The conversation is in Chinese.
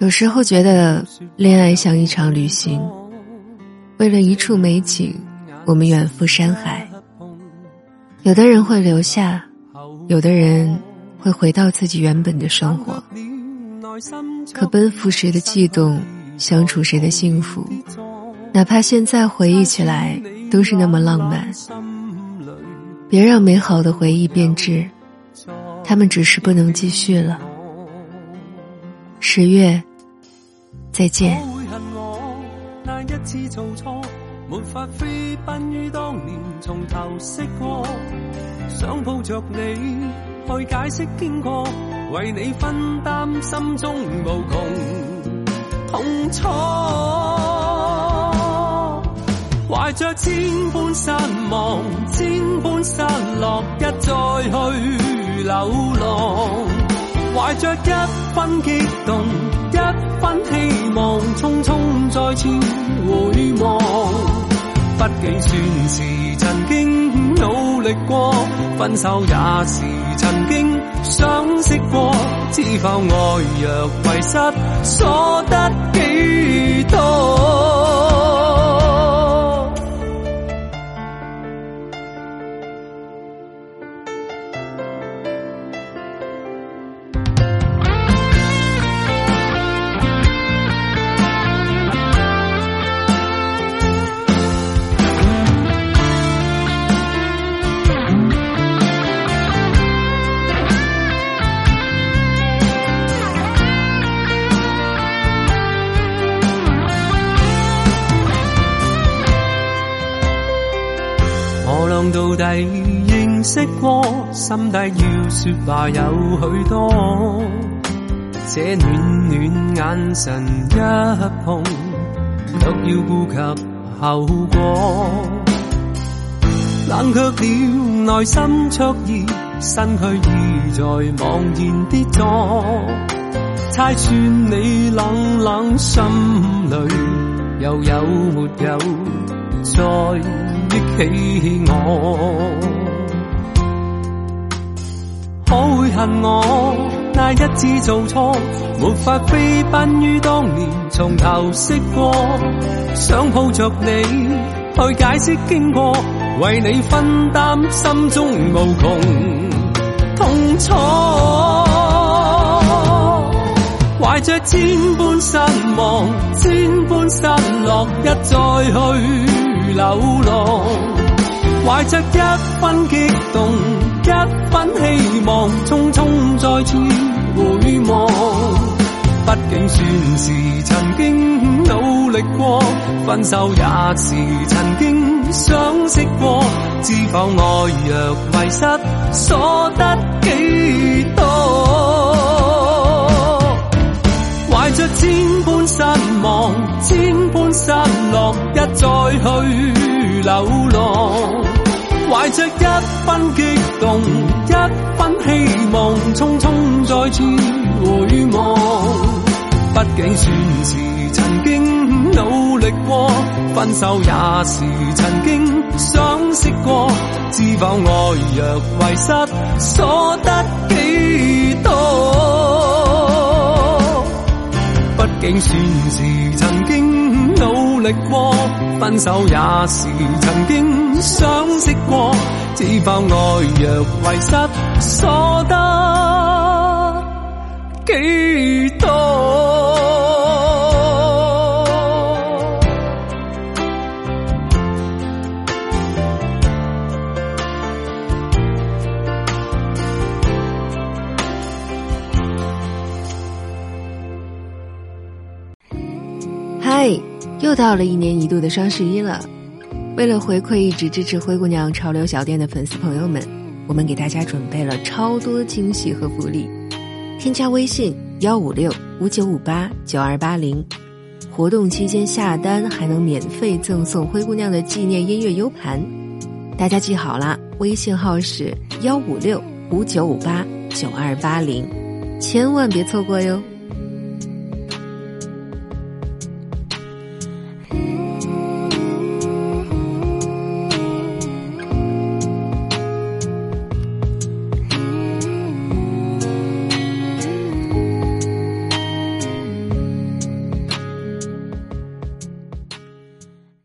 有时候觉得恋爱像一场旅行，为了一处美景，我们远赴山海。有的人会留下，有的人会回到自己原本的生活。可奔赴时的悸动，相处时的幸福，哪怕现在回忆起来都是那么浪漫。别让美好的回忆变质，他们只是不能继续了。十月，再见。去解释经过，为你分担心中无穷痛楚，怀着千般失望，千般失落，一再去流浪，怀着一分激动，一分希望，匆匆再次回望。毕竟算是曾经努力过，分手也是曾经相识过，知否爱若遗失，所得几多？我俩到底认识过，心底要说话有许多。这暖暖眼神一碰，却要顾及后果。冷却了内心灼热，身躯已在茫然跌坐。猜算你冷冷心里，又有没有再？忆起我，可会恨我那一次做错，没法飞奔于当年，从头识过，想抱着你去解释经过，为你分担心中无穷痛楚，怀着千般失望，千般失落，一再去。流浪，怀着一分激动，一分希望，匆匆再次回望。毕竟算是曾经努力过，分手也是曾经相识过。知否爱若迷失，所得几多？失望，千般失落，一再去流浪。怀着一分激动，一分希望，匆匆再次回望。毕竟算是曾经努力过，分手也是曾经相识过。知否爱若遗失，所得几多？竟算是曾经努力过，分手也是曾经相识过，只否爱若遗失，所得几多？嘿又到了一年一度的双十一了，为了回馈一直支持灰姑娘潮流小店的粉丝朋友们，我们给大家准备了超多惊喜和福利。添加微信幺五六五九五八九二八零，活动期间下单还能免费赠送灰姑娘的纪念音乐 U 盘。大家记好了，微信号是幺五六五九五八九二八零，千万别错过哟。